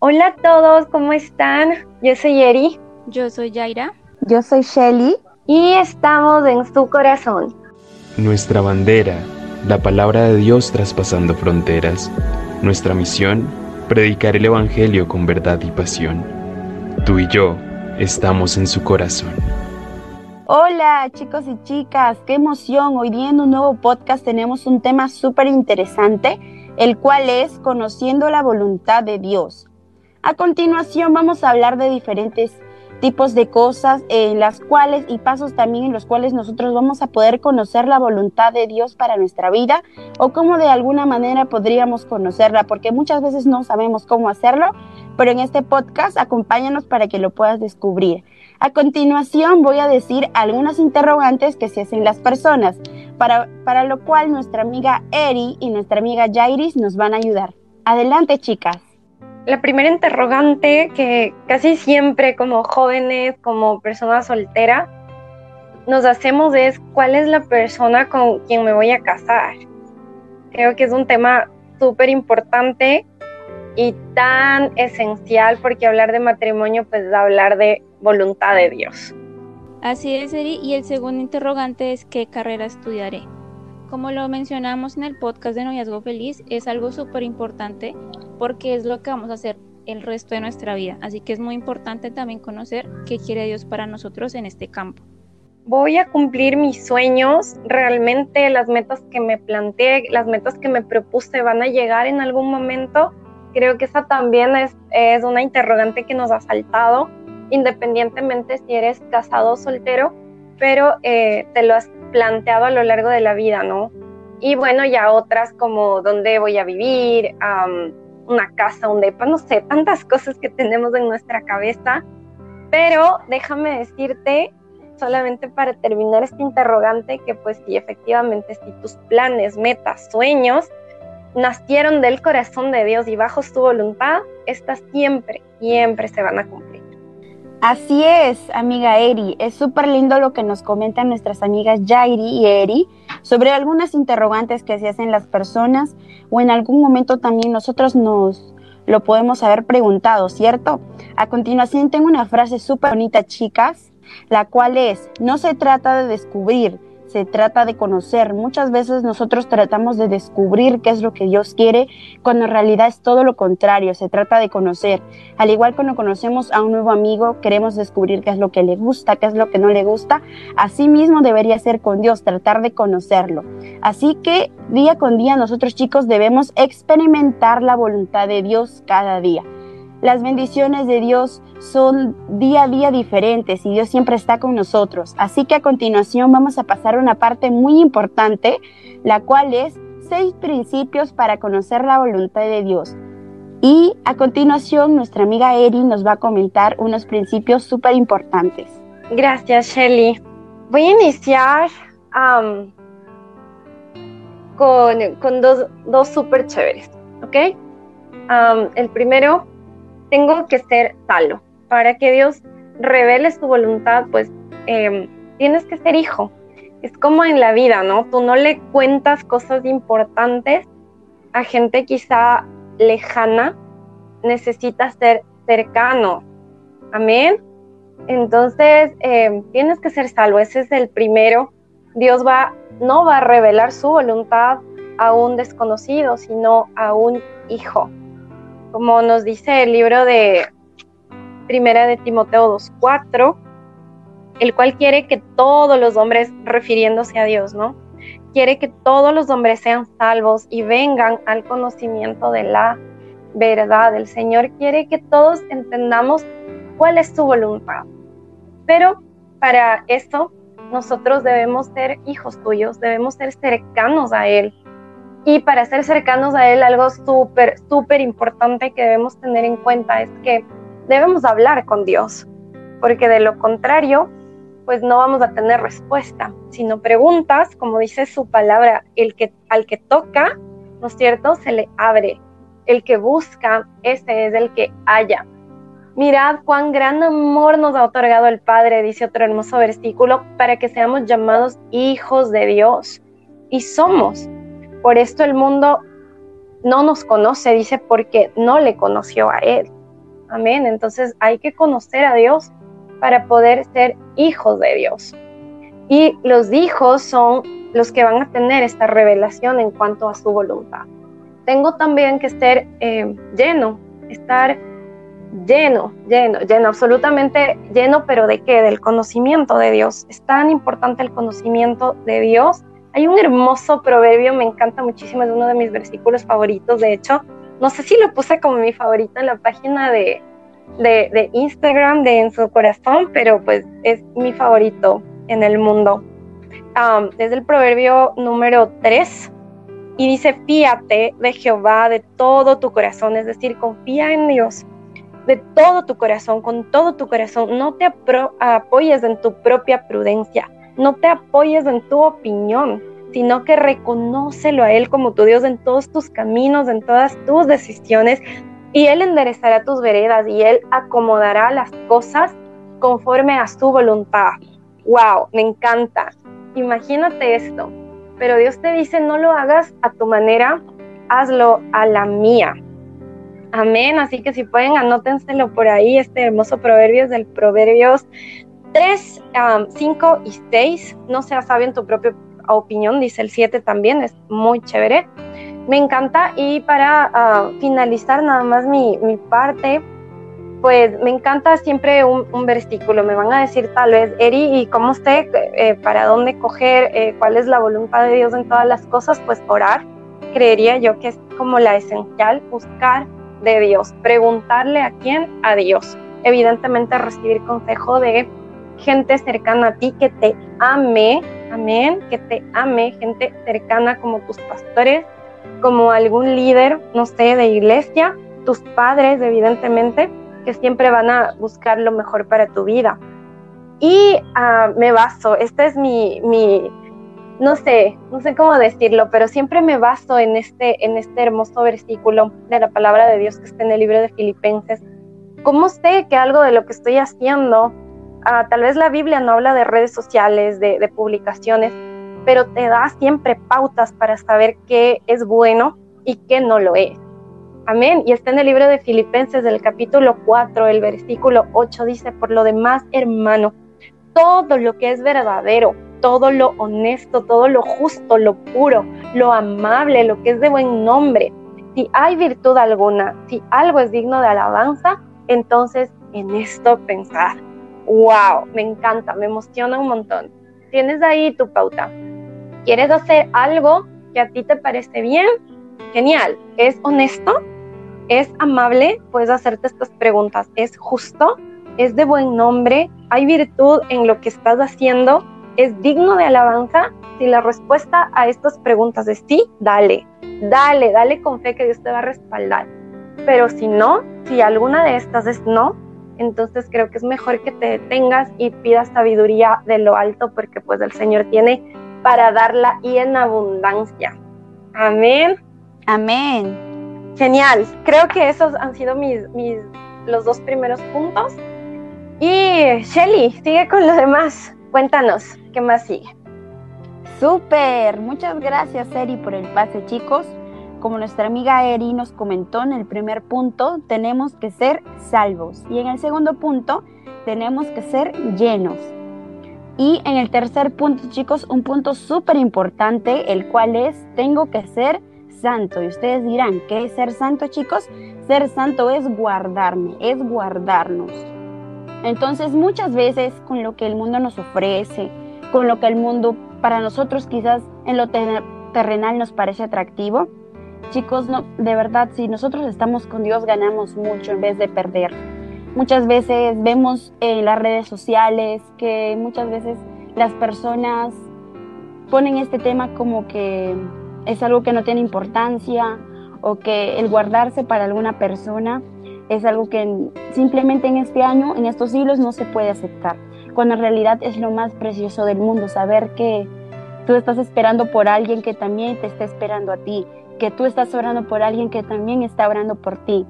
Hola a todos, ¿cómo están? Yo soy Eri. Yo soy Yaira. Yo soy Shelly. Y estamos en su corazón. Nuestra bandera, la palabra de Dios traspasando fronteras. Nuestra misión, predicar el Evangelio con verdad y pasión. Tú y yo estamos en su corazón. Hola chicos y chicas, qué emoción. Hoy día en un nuevo podcast tenemos un tema súper interesante, el cual es conociendo la voluntad de Dios. A continuación vamos a hablar de diferentes tipos de cosas en las cuales y pasos también en los cuales nosotros vamos a poder conocer la voluntad de Dios para nuestra vida o cómo de alguna manera podríamos conocerla, porque muchas veces no sabemos cómo hacerlo, pero en este podcast acompáñanos para que lo puedas descubrir. A continuación voy a decir algunas interrogantes que se hacen las personas, para, para lo cual nuestra amiga Eri y nuestra amiga Jairis nos van a ayudar. Adelante chicas la primera interrogante que casi siempre como jóvenes, como personas solteras, nos hacemos es cuál es la persona con quien me voy a casar. Creo que es un tema súper importante y tan esencial porque hablar de matrimonio pues es hablar de voluntad de Dios. Así es, Eri. Y el segundo interrogante es qué carrera estudiaré. Como lo mencionamos en el podcast de Noviazgo Feliz, es algo súper importante porque es lo que vamos a hacer el resto de nuestra vida. Así que es muy importante también conocer qué quiere Dios para nosotros en este campo. Voy a cumplir mis sueños, realmente las metas que me planteé, las metas que me propuse van a llegar en algún momento. Creo que esa también es, es una interrogante que nos ha saltado, independientemente si eres casado o soltero, pero eh, te lo has planteado a lo largo de la vida, ¿no? Y bueno, ya otras como dónde voy a vivir, una casa, un depa, no sé, tantas cosas que tenemos en nuestra cabeza. Pero déjame decirte, solamente para terminar este interrogante, que pues sí, efectivamente, si tus planes, metas, sueños nacieron del corazón de Dios y bajo su voluntad, estas siempre, siempre se van a cumplir. Así es, amiga Eri. Es súper lindo lo que nos comentan nuestras amigas Jairi y Eri sobre algunas interrogantes que se hacen las personas o en algún momento también nosotros nos lo podemos haber preguntado, ¿cierto? A continuación tengo una frase súper bonita, chicas, la cual es, no se trata de descubrir, se trata de conocer. Muchas veces nosotros tratamos de descubrir qué es lo que Dios quiere, cuando en realidad es todo lo contrario, se trata de conocer. Al igual cuando conocemos a un nuevo amigo, queremos descubrir qué es lo que le gusta, qué es lo que no le gusta. Así mismo debería ser con Dios, tratar de conocerlo. Así que día con día nosotros chicos debemos experimentar la voluntad de Dios cada día. Las bendiciones de Dios son día a día diferentes y Dios siempre está con nosotros. Así que a continuación vamos a pasar a una parte muy importante, la cual es seis principios para conocer la voluntad de Dios. Y a continuación nuestra amiga Eri nos va a comentar unos principios súper importantes. Gracias, Shelly. Voy a iniciar con, dos, dos súper chéveres, ¿ok? el primero tengo que ser salvo. Para que Dios revele su voluntad, pues em, tienes que ser hijo. Es como en la vida, ¿no? Tú no le cuentas cosas importantes a gente quizá lejana, necesitas ser cercano. Amén. Entonces, em, tienes que ser salvo. Ese es el primero. Dios va, no va a revelar su voluntad a un desconocido, sino a un hijo como nos dice el libro de Primera de Timoteo 2.4, el cual quiere que todos los hombres, refiriéndose a Dios, ¿no? Quiere que todos los hombres sean salvos y vengan al conocimiento de la verdad. El Señor quiere que todos entendamos cuál es su voluntad. Pero para eso nosotros debemos ser hijos tuyos, debemos ser cercanos a Él, y para ser cercanos a Él, algo súper, súper importante que debemos tener en cuenta es que debemos hablar con Dios, porque de lo contrario, pues no vamos a tener respuesta, sino preguntas, como dice su palabra, el que, al que toca, ¿no es cierto?, se le abre. El que busca, ese es el que halla. Mirad cuán gran amor nos ha otorgado el Padre, dice otro hermoso versículo, para que seamos llamados hijos de Dios. Y somos, por esto el mundo no nos conoce, dice, porque no le conoció a Él. Amén. Entonces hay que conocer a Dios para poder ser hijos de Dios. Y los hijos son los que van a tener esta revelación en cuanto a su voluntad. Tengo también que ser eh, lleno, estar lleno, lleno, lleno, absolutamente lleno, pero ¿de qué? Del conocimiento de Dios. Es tan importante el conocimiento de Dios. Hay un hermoso proverbio, me encanta muchísimo, es uno de mis versículos favoritos, de hecho, no sé si lo puse como mi favorito en la página de, de, Instagram de En su corazón, pero pues es mi favorito en el mundo. es el proverbio número 3 y dice, fíate de Jehová de todo tu corazón, es decir, confía en Dios de todo tu corazón, con todo tu corazón. No te apoyes en tu propia prudencia, no te apoyes en tu opinión, sino que reconócelo a Él como tu Dios en todos tus caminos, en todas tus decisiones, y Él enderezará tus veredas y Él acomodará las cosas conforme a su voluntad. ¡Wow! Me encanta. Imagínate esto. Pero Dios te dice, no lo hagas a tu manera, hazlo a la mía. Amén. Así que si pueden, anótenselo por ahí. Este hermoso proverbio es del Proverbios 3, 5 y 6. No seas sabio en tu propia opinión, dice el 7 también, es muy chévere. Me encanta. Y para ah, finalizar nada más mi, parte, pues me encanta siempre un, versículo. Me van a decir tal vez, Eri, ¿y cómo usted, eh, para dónde coger, eh, cuál es la voluntad de Dios en todas las cosas? Pues orar. Creería yo que es como la esencial, buscar de Dios, preguntarle a quién, a Dios. Evidentemente recibir consejo de gente cercana a ti que te ame, amén, que te ame, gente cercana como tus pastores, como algún líder, no sé, de iglesia, tus padres, evidentemente, que siempre van a buscar lo mejor para tu vida. Y ah, me baso, esta es mi, mi, no sé, no sé cómo decirlo, pero siempre me baso en este, en este hermoso versículo de la palabra de Dios que está en el libro de Filipenses. ¿Cómo sé que algo de lo que estoy haciendo, ah, tal vez la Biblia no habla de redes sociales, de, publicaciones, pero te da siempre pautas para saber qué es bueno y qué no lo es? Amén. Y está en el libro de Filipenses del capítulo 4, el versículo 8 dice, por lo demás, hermano, todo lo que es verdadero, todo lo honesto, todo lo justo, lo puro, lo amable, lo que es de buen nombre. Si hay virtud alguna, si algo es digno de alabanza, entonces en esto pensar. ¡Wow! Me encanta, me emociona un montón. Tienes ahí tu pauta. ¿Quieres hacer algo que a ti te parece bien? Genial. ¿Es honesto? ¿Es amable? Puedes hacerte estas preguntas. ¿Es justo? ¿Es de buen nombre? ¿Hay virtud en lo que estás haciendo? es digno de alabanza? Si la respuesta a estas preguntas es sí, dale, dale, dale con fe que Dios te va a respaldar. Pero si no, si alguna de estas es no, entonces creo que es mejor que te detengas y pidas sabiduría de lo alto porque pues el Señor tiene para darla y en abundancia. Amén. Amén. Genial. Creo que esos han sido mis, mis los dos primeros puntos. Y Shelly, sigue con lo demás. Cuéntanos, ¿qué más sigue? Súper, muchas gracias Eri por el pase chicos. Como nuestra amiga Eri nos comentó en el primer punto, tenemos que ser salvos. Y en el segundo punto, tenemos que ser llenos. Y en el tercer punto, chicos, un punto súper importante, el cual es, tengo que ser santo. Y ustedes dirán, ¿qué es ser santo, chicos? Ser santo es guardarme, es guardarnos. Entonces muchas veces con lo que el mundo nos ofrece, con lo que el mundo para nosotros quizás en lo terrenal nos parece atractivo, chicos, no, de verdad, si nosotros estamos con Dios ganamos mucho en vez de perder. Muchas veces vemos en las redes sociales que muchas veces las personas ponen este tema como que es algo que no tiene importancia o que el guardarse para alguna persona es algo que simplemente en este año, en estos siglos, no se puede aceptar, cuando en realidad es lo más precioso del mundo, saber que tú estás esperando por alguien que también te está esperando a ti, que tú estás orando por alguien que también está orando por ti,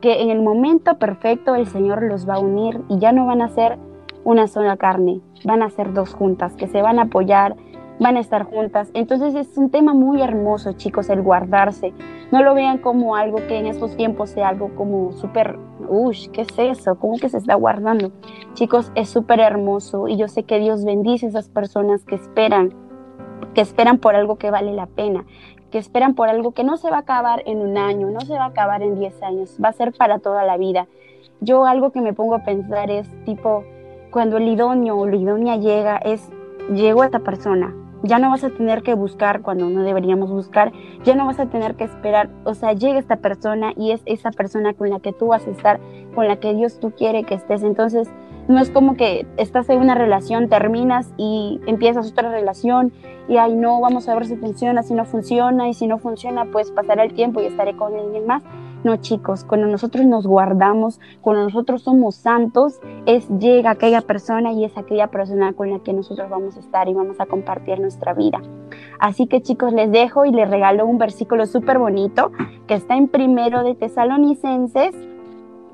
que en el momento perfecto el Señor los va a unir y ya no van a ser una sola carne, van a ser dos juntas, que se van a apoyar, van a estar juntas. Entonces es un tema muy hermoso, chicos, el guardarse. No lo vean como algo que en estos tiempos sea algo como súper, uy, ¿qué es eso? ¿Cómo que se está guardando? Chicos, es súper hermoso y yo sé que Dios bendice a esas personas que esperan, que esperan por algo que vale la pena, que esperan por algo que no se va a acabar en un año, no se va a acabar en 10 años, va a ser para toda la vida. Yo algo que me pongo a pensar es tipo, cuando el idóneo o la idónea llega, es, llegó esta persona, ya no vas a tener que buscar cuando no deberíamos buscar, ya no vas a tener que esperar, o sea, llega esta persona y es esa persona con la que tú vas a estar, con la que Dios tú quiere que estés. Entonces, no es como que estás en una relación, terminas y empiezas otra relación y ay no, vamos a ver si funciona, si no funciona y si no funciona, pues pasará el tiempo y estaré con alguien más. No, chicos, cuando nosotros nos guardamos, cuando nosotros somos santos, es llega aquella persona y es aquella persona con la que nosotros vamos a estar y vamos a compartir nuestra vida. Así que chicos, les dejo y les regalo un versículo súper bonito que está en primero de Tesalonicenses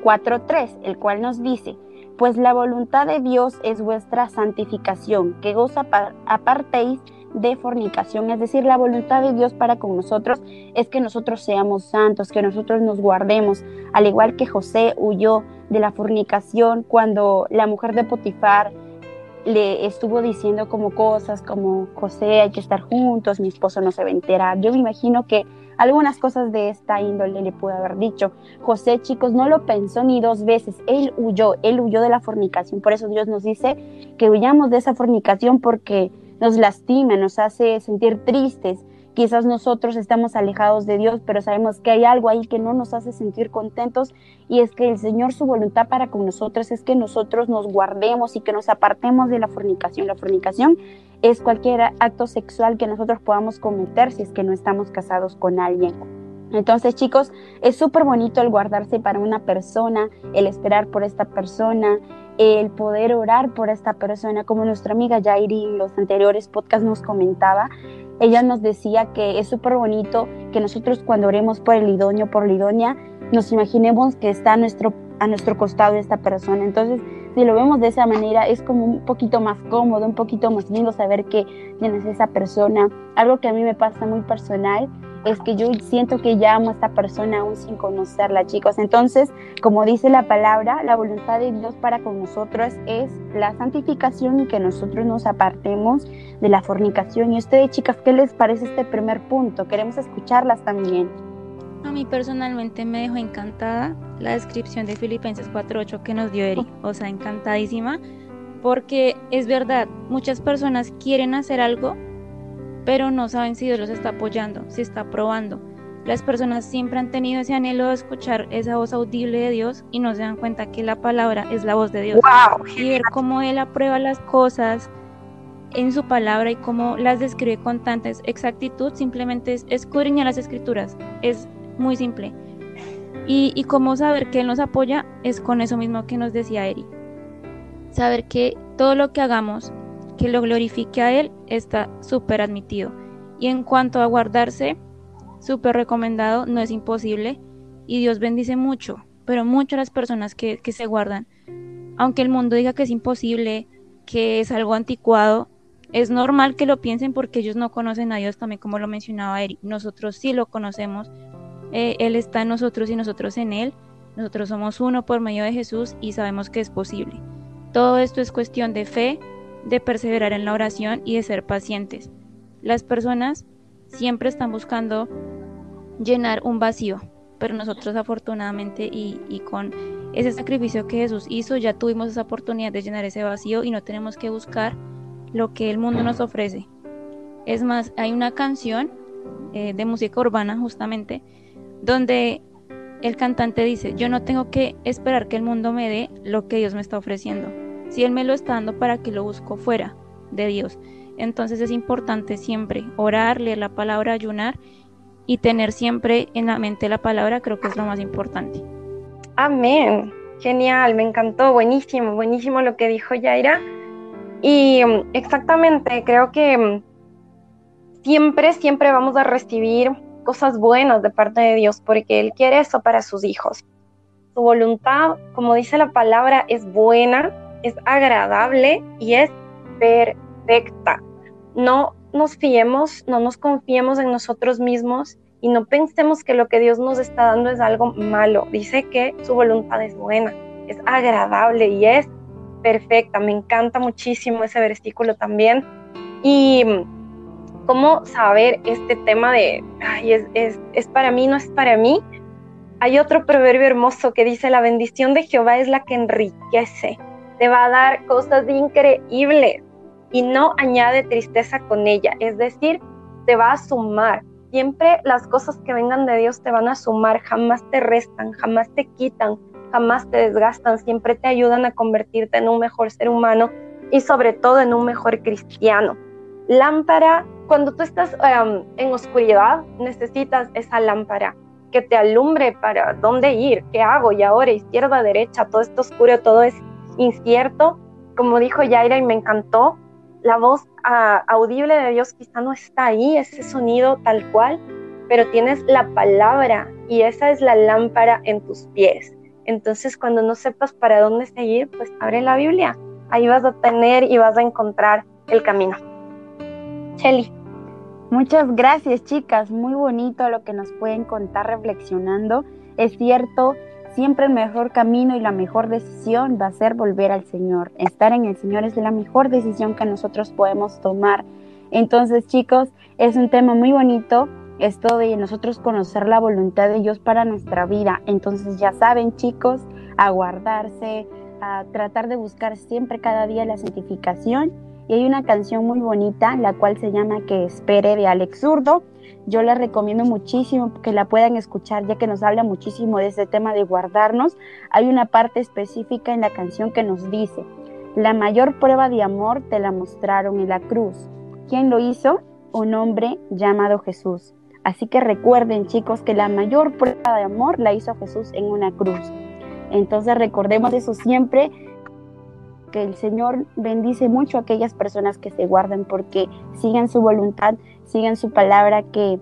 4.3, el cual nos dice, pues la voluntad de Dios es vuestra santificación, que os apartéis de fornicación, es decir, la voluntad de Dios para con nosotros es que nosotros seamos santos, que nosotros nos guardemos, al igual que José huyó de la fornicación cuando la mujer de Potifar le estuvo diciendo como cosas como José, hay que estar juntos, mi esposo no se va a enterar. Yo me imagino que algunas cosas de esta índole le pudo haber dicho. José, chicos, no lo pensó ni dos veces, él huyó, él huyó de la fornicación. Por eso Dios nos dice que huyamos de esa fornicación porque nos lastima, nos hace sentir tristes. Quizás nosotros estamos alejados de Dios, pero sabemos que hay algo ahí que no nos hace sentir contentos y es que el Señor su voluntad para con nosotros es que nosotros nos guardemos y que nos apartemos de la fornicación. La fornicación es cualquier acto sexual que nosotros podamos cometer si es que no estamos casados con alguien. Entonces, chicos, es súper bonito el guardarse para una persona, el esperar por esta persona, el poder orar por esta persona, como nuestra amiga Jairi en los anteriores podcasts nos comentaba, ella nos decía que es súper bonito que nosotros cuando oremos por el idóneo, por la idónea, nos imaginemos que está nuestro, a nuestro costado esta persona. Entonces, si lo vemos de esa manera, es como un poquito más cómodo, un poquito más lindo saber que tienes esa persona. Algo que a mí me pasa muy personal es que yo siento que ya amo a esta persona aún sin conocerla, chicos. Entonces, como dice la palabra, la voluntad de Dios para con nosotros es la santificación y que nosotros nos apartemos de la fornicación. Y ustedes, chicas, ¿qué les parece este primer punto? Queremos escucharlas también. A mí personalmente me dejó encantada la descripción de Filipenses 4.8 que nos dio Eri, o sea, encantadísima, porque es verdad, muchas personas quieren hacer algo, pero no saben si Dios los está apoyando, si está aprobando. Las personas siempre han tenido ese anhelo de escuchar esa voz audible de Dios y no se dan cuenta que la palabra es la voz de Dios. y ver cómo Él aprueba las cosas en su palabra y cómo las describe con tanta exactitud, simplemente es escudriñar las escrituras. Es muy simple. Y, y cómo saber que Él nos apoya es con eso mismo que nos decía Eri. Saber que todo lo que hagamos que lo glorifique a Él está súper admitido. Y en cuanto a guardarse, súper recomendado, no es imposible. Y Dios bendice mucho, pero mucho a las personas que, que se guardan. Aunque el mundo diga que es imposible, que es algo anticuado, es normal que lo piensen porque ellos no conocen a Dios, también como lo mencionaba Eric. Nosotros sí lo conocemos. Eh, él está en nosotros y nosotros en Él. Nosotros somos uno por medio de Jesús y sabemos que es posible. Todo esto es cuestión de fe, de perseverar en la oración y de ser pacientes. Las personas siempre están buscando llenar un vacío, pero nosotros afortunadamente y, con ese sacrificio que Jesús hizo ya tuvimos esa oportunidad de llenar ese vacío y no tenemos que buscar lo que el mundo nos ofrece. Es más, hay una canción eh, de música urbana justamente donde el cantante dice, yo no tengo que esperar que el mundo me dé lo que Dios me está ofreciendo si Él me lo está dando, ¿para que lo busco fuera de Dios? Entonces es importante siempre orar, leer la palabra, ayunar y tener siempre en la mente la palabra, creo que es lo más importante. Amén. Genial, me encantó, buenísimo, buenísimo lo que dijo Yaira. Y mm, exactamente, creo que mm, siempre, siempre vamos a recibir cosas buenas de parte de Dios porque Él quiere eso para sus hijos. Su voluntad, como dice la palabra, es buena, es agradable y es perfecta. No nos fiemos, no nos confiemos en nosotros mismos y no pensemos que lo que Dios nos está dando es algo malo. Dice que su voluntad es buena, es agradable y es perfecta. Me encanta muchísimo ese versículo también. Y cómo saber este tema de, ay, es, es, es para mí, no es para mí. Hay otro proverbio hermoso que dice, la bendición de Jehová es la que enriquece, te va a dar cosas increíbles y no añade tristeza con ella, es decir, te va a sumar. Siempre las cosas que vengan de Dios te van a sumar, jamás te restan, jamás te quitan, jamás te desgastan, siempre te ayudan a convertirte en un mejor ser humano y sobre todo en un mejor cristiano. Lámpara, cuando tú estás em, en oscuridad, necesitas esa lámpara que te alumbre para dónde ir, qué hago y ahora, izquierda, derecha, todo esto oscuro, todo es incierto. Como dijo Yaira y me encantó, la voz ah, audible de Dios quizá no está ahí, ese sonido tal cual, pero tienes la palabra y esa es la lámpara en tus pies. Entonces, cuando no sepas para dónde seguir, pues abre la Biblia. Ahí vas a tener y vas a encontrar el camino. Shelly. Muchas gracias, chicas. Muy bonito lo que nos pueden contar reflexionando. Es cierto, siempre el mejor camino y la mejor decisión va a ser volver al Señor. Estar en el Señor es la mejor decisión que nosotros podemos tomar. Entonces, chicos, es un tema muy bonito esto de nosotros conocer la voluntad de Dios para nuestra vida. Entonces, ya saben, chicos, a guardarse, a tratar de buscar siempre cada día la santificación. Y hay una canción muy bonita, la cual se llama Que espere de Alex Zurdo yo les recomiendo muchísimo que la puedan escuchar, ya que nos habla muchísimo de ese tema de guardarnos. Hay una parte específica en la canción que nos dice, la mayor prueba de amor te la mostraron en la cruz. ¿Quién lo hizo? Un hombre llamado Jesús. Así que recuerden chicos que la mayor prueba de amor la hizo Jesús en una cruz. Entonces recordemos eso siempre, que el Señor bendice mucho a aquellas personas que se guardan porque siguen su voluntad sigan su palabra, que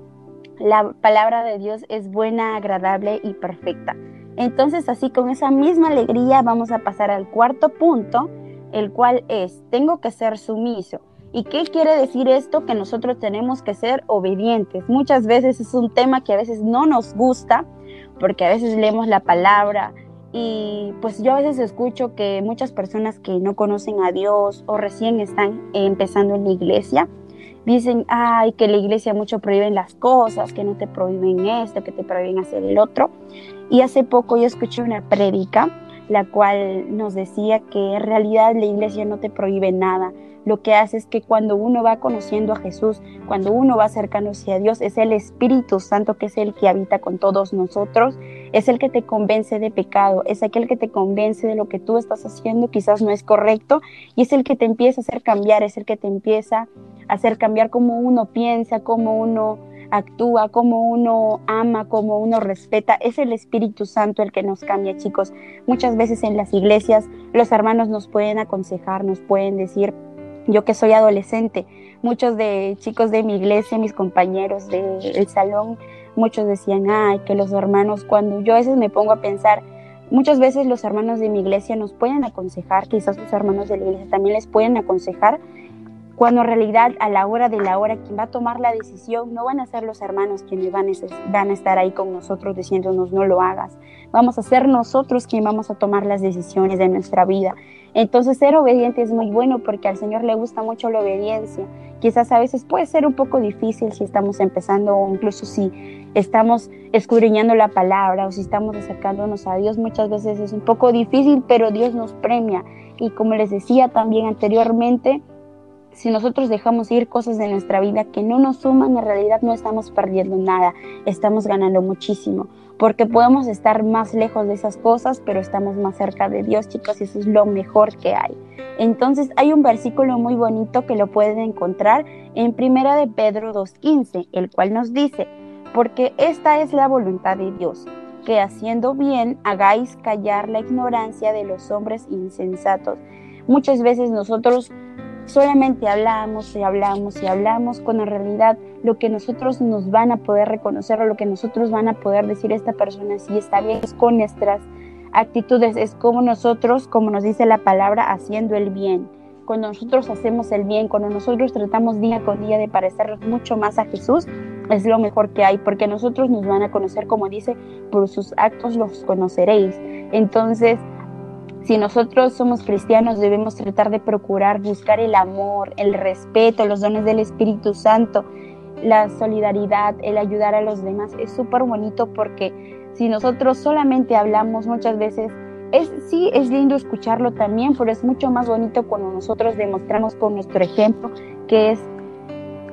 la palabra de Dios es buena, agradable y perfecta. Entonces, así con esa misma alegría vamos a pasar al cuarto punto, el cual es, tengo que ser sumiso. ¿Y qué quiere decir esto? Que nosotros tenemos que ser obedientes. Muchas veces es un tema que a veces no nos gusta, porque a veces leemos la palabra y pues yo a veces escucho que muchas personas que no conocen a Dios o recién están empezando en la iglesia, dicen, ay, que la iglesia mucho prohíben las cosas, que no te prohíben esto, que te prohíben hacer el otro. Y hace poco yo escuché una prédica, la cual nos decía que en realidad la iglesia no te prohíbe nada, lo que hace es que cuando uno va conociendo a Jesús, cuando uno va acercándose a Dios, es el Espíritu Santo que es el que habita con todos nosotros, es el que te convence de pecado, es aquel que te convence de lo que tú estás haciendo quizás no es correcto y es el que te empieza a hacer cambiar, es el que te empieza a hacer cambiar cómo uno piensa, cómo uno actúa, cómo uno ama, cómo uno respeta. Es el Espíritu Santo el que nos cambia, chicos. Muchas veces en las iglesias los hermanos nos pueden aconsejar, nos pueden decir, yo que soy adolescente, muchos de chicos de mi iglesia, mis compañeros del salón, muchos decían, ay, que los hermanos, cuando yo a veces me pongo a pensar, muchas veces los hermanos de mi iglesia nos pueden aconsejar, quizás los hermanos de la iglesia también les pueden aconsejar, cuando en realidad a la hora de la hora quien va a tomar la decisión no van a ser los hermanos quienes van a, van a estar ahí con nosotros diciéndonos no lo hagas, vamos a ser nosotros quienes vamos a tomar las decisiones de nuestra vida. Entonces ser obediente es muy bueno porque al Señor le gusta mucho la obediencia. Quizás a veces puede ser un poco difícil si estamos empezando o incluso si estamos escudriñando la palabra o si estamos acercándonos a Dios, muchas veces es un poco difícil, pero Dios nos premia. Y como les decía también anteriormente, si nosotros dejamos ir cosas de nuestra vida que no nos suman, en realidad no estamos perdiendo nada, estamos ganando muchísimo, porque podemos estar más lejos de esas cosas, pero estamos más cerca de Dios, chicos, y eso es lo mejor que hay. Entonces hay un versículo muy bonito que lo pueden encontrar en Primera de Pedro 2.15, el cual nos dice, porque esta es la voluntad de Dios, que haciendo bien hagáis callar la ignorancia de los hombres insensatos. Muchas veces nosotros solamente hablamos y hablamos y hablamos, cuando en realidad lo que nosotros nos van a poder reconocer o lo que nosotros van a poder decir esta persona si está bien es con nuestras actitudes, es como nosotros, como nos dice la palabra, haciendo el bien. cuando nosotros hacemos el bien, cuando nosotros tratamos día con día de parecernos mucho más a Jesús, es lo mejor que hay, porque nosotros nos van a conocer, como dice, por sus actos los conoceréis. Entonces, si nosotros somos cristianos, debemos tratar de procurar buscar el amor, el respeto, los dones del Espíritu Santo, la solidaridad, el ayudar a los demás. Es súper bonito porque si nosotros solamente hablamos muchas veces es, sí, es lindo escucharlo también, pero es mucho más bonito cuando nosotros demostramos con nuestro ejemplo que es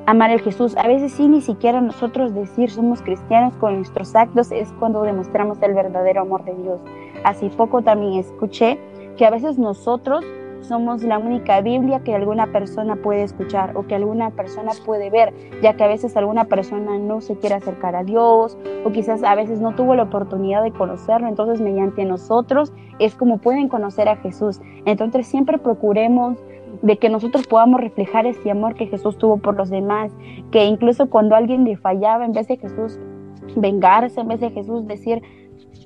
amar a Jesús. A veces sí, ni siquiera nosotros decir somos cristianos con nuestros actos es cuando demostramos el verdadero amor de Dios. Así poco también escuché que a veces nosotros somos la única Biblia que alguna persona puede escuchar o que alguna persona puede ver, ya que a veces alguna persona no se quiere acercar a Dios o quizás a veces no tuvo la oportunidad de conocerlo, entonces mediante nosotros es como pueden conocer a Jesús. Entonces siempre procuremos de que nosotros podamos reflejar ese amor que Jesús tuvo por los demás, que incluso cuando alguien le fallaba, en vez de Jesús vengarse, en vez de Jesús decir,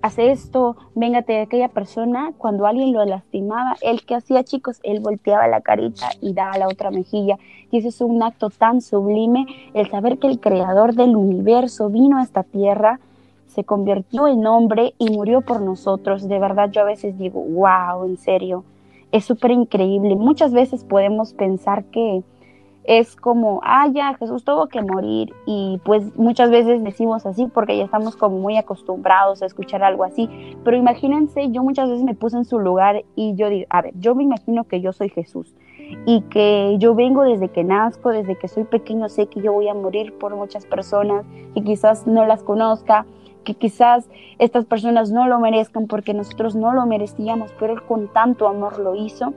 hace esto, véngate de aquella persona, cuando alguien lo lastimaba, él que hacía chicos, él volteaba la carita y daba la otra mejilla. Y ese es un acto tan sublime, el saber que el creador del universo vino a esta tierra, se convirtió en hombre y murió por nosotros. De verdad yo a veces digo, wow, en serio, es súper increíble. Muchas veces podemos pensar que es como, ah, ya, Jesús tuvo que morir. Y pues muchas veces decimos así porque ya estamos como muy acostumbrados a escuchar algo así. Pero imagínense, yo muchas veces me puse en su lugar y yo digo, a ver, yo me imagino que yo soy Jesús y que yo vengo desde que nazco, desde que soy pequeño, sé que yo voy a morir por muchas personas y quizás no las conozca, que quizás estas personas no lo merezcan porque nosotros no lo merecíamos, pero Él con tanto amor lo hizo.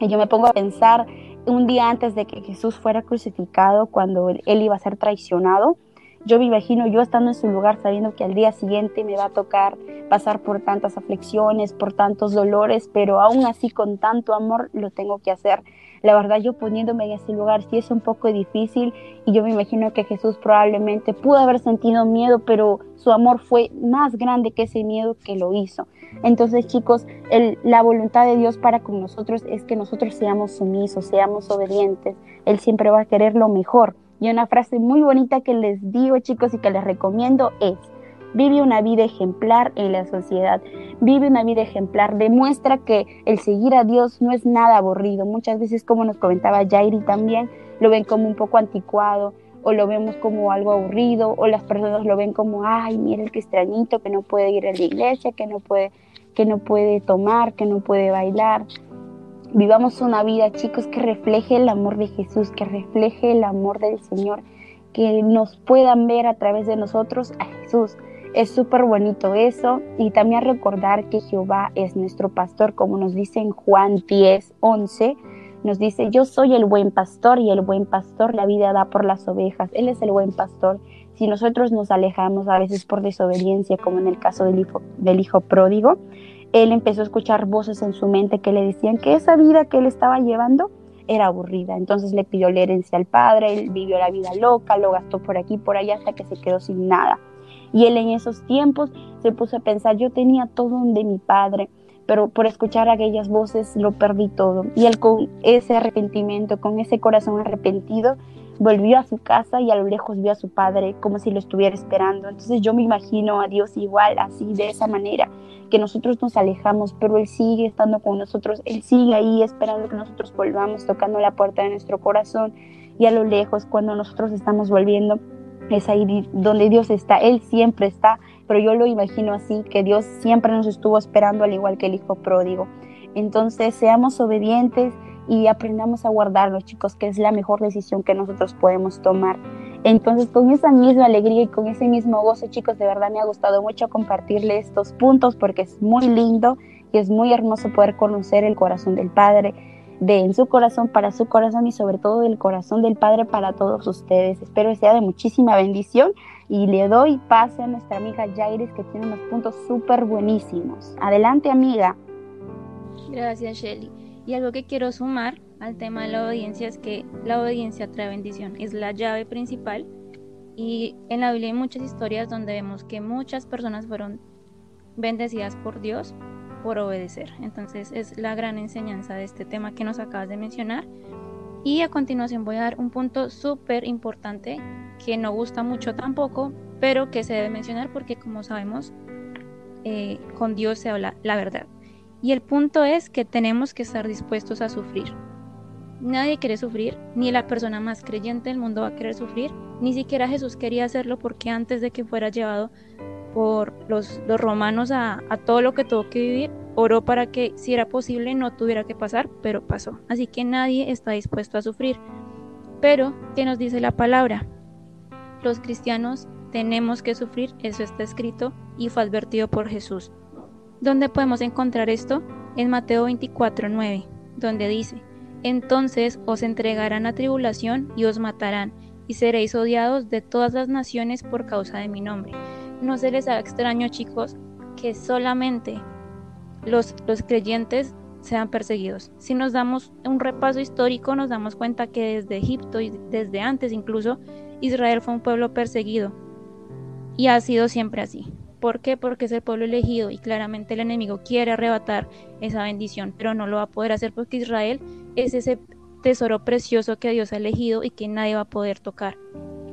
Y yo me pongo a pensar un día antes de que Jesús fuera crucificado, cuando él iba a ser traicionado, yo me imagino yo estando en su lugar sabiendo que al día siguiente me va a tocar pasar por tantas aflicciones, por tantos dolores, pero aún así con tanto amor lo tengo que hacer. La verdad yo poniéndome en ese lugar sí es un poco difícil y yo me imagino que Jesús probablemente pudo haber sentido miedo, pero su amor fue más grande que ese miedo que lo hizo. Entonces chicos, la voluntad de Dios para con nosotros es que nosotros seamos sumisos, seamos obedientes. Él siempre va a querer lo mejor. Y una frase muy bonita que les digo chicos y que les recomiendo es, vive una vida ejemplar en la sociedad, vive una vida ejemplar, demuestra que el seguir a Dios no es nada aburrido. Muchas veces, como nos comentaba Jairi también, lo ven como un poco anticuado o lo vemos como algo aburrido o las personas lo ven como, ay, mira el extrañito que no puede ir a la iglesia, que no puede, que no puede tomar, que no puede bailar. Vivamos una vida, chicos, que refleje el amor de Jesús, que refleje el amor del Señor, que nos puedan ver a través de nosotros a Jesús. Es súper bonito eso y también recordar que Jehová es nuestro pastor, como nos dice en Juan 10, 11, nos dice, yo soy el buen pastor y el buen pastor la vida da por las ovejas, Él es el buen pastor. Si nosotros nos alejamos a veces por desobediencia, como en el caso del hijo, del hijo pródigo, él empezó a escuchar voces en su mente que le decían que esa vida que él estaba llevando era aburrida. Entonces le pidió la herencia al padre, él vivió la vida loca, lo gastó por aquí, por allá, hasta que se quedó sin nada. Y él en esos tiempos se puso a pensar, yo tenía todo de mi padre, pero por escuchar aquellas voces lo perdí todo. Y él con ese arrepentimiento, con ese corazón arrepentido, volvió a su casa y a lo lejos vio a su padre como si lo estuviera esperando. Entonces yo me imagino a Dios igual, así, de esa manera, que nosotros nos alejamos, pero Él sigue estando con nosotros, Él sigue ahí esperando que nosotros volvamos, tocando la puerta de nuestro corazón y a lo lejos, cuando nosotros estamos volviendo, es ahí donde Dios está, Él siempre está, pero yo lo imagino así, que Dios siempre nos estuvo esperando al igual que el Hijo pródigo. Entonces, seamos obedientes y aprendamos a guardarlos, chicos, que es la mejor decisión que nosotros podemos tomar. Entonces, con esa misma alegría y con ese mismo gozo, chicos, de verdad me ha gustado mucho compartirle estos puntos porque es muy lindo y es muy hermoso poder conocer el corazón del Padre, de en su corazón para su corazón y sobre todo del corazón del Padre para todos ustedes. Espero que sea de muchísima bendición y le doy pase a nuestra amiga Jairis que tiene unos puntos súper buenísimos. Adelante, amiga. Gracias, Shelly. Y algo que quiero sumar al tema de la obediencia es que la obediencia trae bendición, es la llave principal. Y en la Biblia hay muchas historias donde vemos que muchas personas fueron bendecidas por Dios por obedecer. Entonces es la gran enseñanza de este tema que nos acabas de mencionar. Y a continuación voy a dar un punto súper importante que no gusta mucho tampoco, pero que se debe mencionar porque como sabemos, eh, con Dios se habla la verdad. Y el punto es que tenemos que estar dispuestos a sufrir. Nadie quiere sufrir, ni la persona más creyente del mundo va a querer sufrir, ni siquiera Jesús quería hacerlo porque antes de que fuera llevado por los, los romanos a, a, todo lo que tuvo que vivir, oró para que si era posible no tuviera que pasar, pero pasó. Así que nadie está dispuesto a sufrir. Pero, ¿qué nos dice la palabra? Los cristianos tenemos que sufrir, eso está escrito y fue advertido por Jesús. ¿Dónde podemos encontrar esto? En Mateo 24, 9, donde dice, entonces os entregarán a tribulación y os matarán, y seréis odiados de todas las naciones por causa de mi nombre. No se les haga extraño, chicos, que solamente los, los creyentes sean perseguidos. Si nos damos un repaso histórico, nos damos cuenta que desde Egipto y desde antes incluso, Israel fue un pueblo perseguido. Y ha sido siempre así. ¿Por qué? Porque es el pueblo elegido y claramente el enemigo quiere arrebatar esa bendición, pero no lo va a poder hacer porque Israel es ese tesoro precioso que Dios ha elegido y que nadie va a poder tocar.